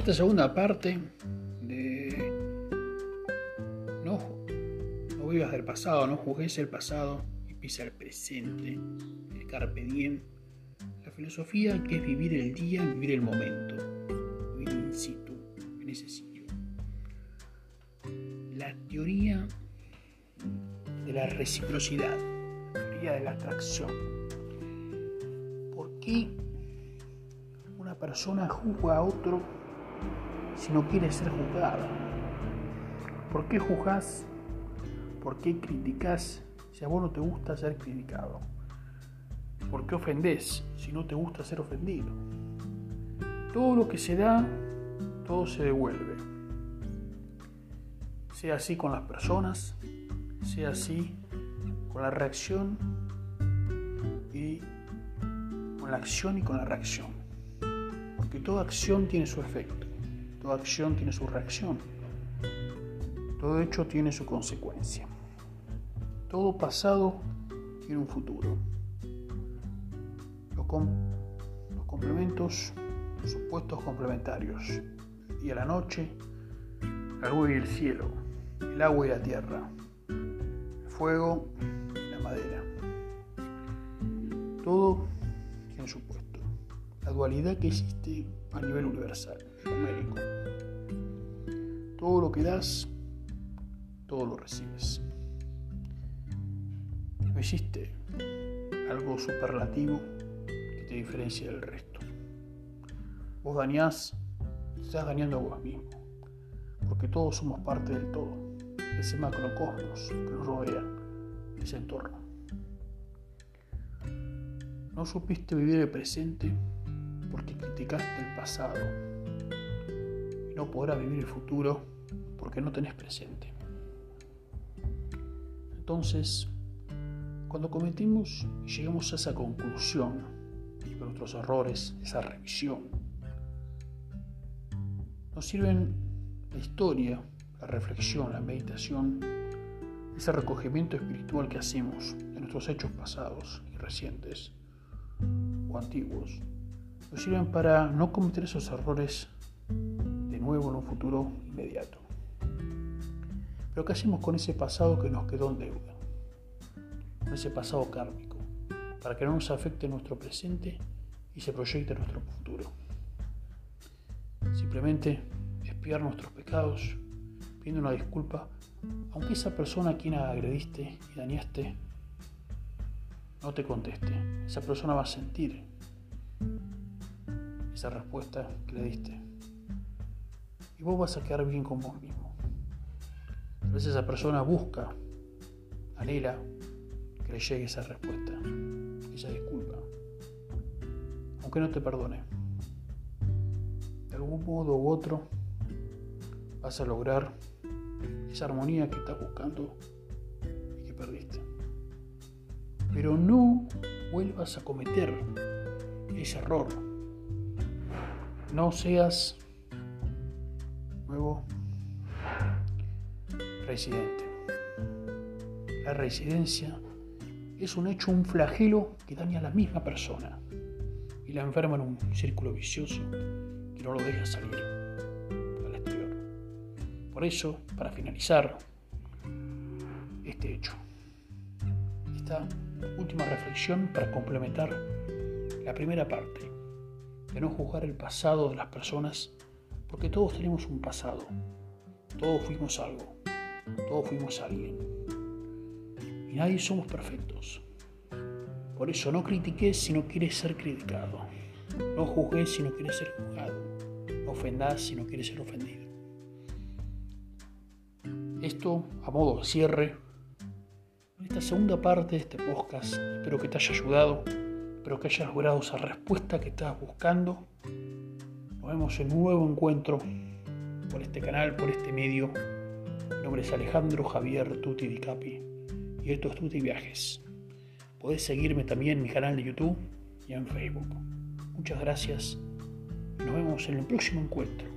esta segunda parte de no, no vivas del pasado, no juzgues el pasado y pisa el presente, el carpe diem, la filosofía que es vivir el día, vivir el momento, vivir in situ, en ese sitio. La teoría de la reciprocidad, la teoría de la atracción. ¿Por qué una persona juzga a otro si no quiere ser juzgada? ¿Por qué juzgas? ¿Por qué criticas si a vos no te gusta ser criticado? ¿Por qué ofendés si no te gusta ser ofendido? Todo lo que se da, todo se devuelve. Sea así con las personas, sea así con la reacción y con la acción y con la reacción. Porque toda acción tiene su efecto, toda acción tiene su reacción, todo hecho tiene su consecuencia. Todo pasado tiene un futuro. Los, complementos, los supuestos complementarios. Y la noche, la luz y el cielo, el agua y la tierra, el fuego y la madera. Todo tiene su puesto. La dualidad que existe a nivel universal, numérico. Todo lo que das, todo lo recibes. No existe algo superlativo que te diferencie del resto. Vos dañás, estás dañando a vos mismo, porque todos somos parte del todo, ese macrocosmos que nos rodea, ese entorno. No supiste vivir el presente porque criticaste el pasado no podrás vivir el futuro porque no tenés presente. Entonces, cuando cometimos y llegamos a esa conclusión de nuestros errores, esa revisión, nos sirven la historia, la reflexión, la meditación, ese recogimiento espiritual que hacemos de nuestros hechos pasados y recientes o antiguos, nos sirven para no cometer esos errores nuevo en un futuro inmediato. Pero ¿qué hacemos con ese pasado que nos quedó en deuda? Con ese pasado kármico, para que no nos afecte nuestro presente y se proyecte nuestro futuro. Simplemente espiar nuestros pecados, pidiendo una disculpa, aunque esa persona a quien agrediste y dañaste no te conteste. Esa persona va a sentir esa respuesta que le diste. Y vos vas a quedar bien con vos mismo. A veces esa persona busca, anhela que le llegue esa respuesta, esa disculpa, aunque no te perdone. De algún modo u otro vas a lograr esa armonía que estás buscando y que perdiste. Pero no vuelvas a cometer ese error. No seas nuevo residente. La residencia es un hecho, un flagelo que daña a la misma persona y la enferma en un círculo vicioso que no lo deja salir al exterior. Por eso, para finalizar este hecho, esta última reflexión para complementar la primera parte, de no juzgar el pasado de las personas, porque todos tenemos un pasado, todos fuimos algo, todos fuimos alguien, y nadie somos perfectos. Por eso no critiques si no quieres ser criticado, no juzgues si no quieres ser juzgado, no ofendas si no quieres ser ofendido. Esto a modo de cierre, esta segunda parte de este podcast, espero que te haya ayudado Espero que hayas logrado esa respuesta que estabas buscando. Vemos en un nuevo encuentro por este canal, por este medio. Mi nombre es Alejandro Javier Tuti Di Capi y esto es Tuti Viajes. Podés seguirme también en mi canal de YouTube y en Facebook. Muchas gracias nos vemos en el próximo encuentro.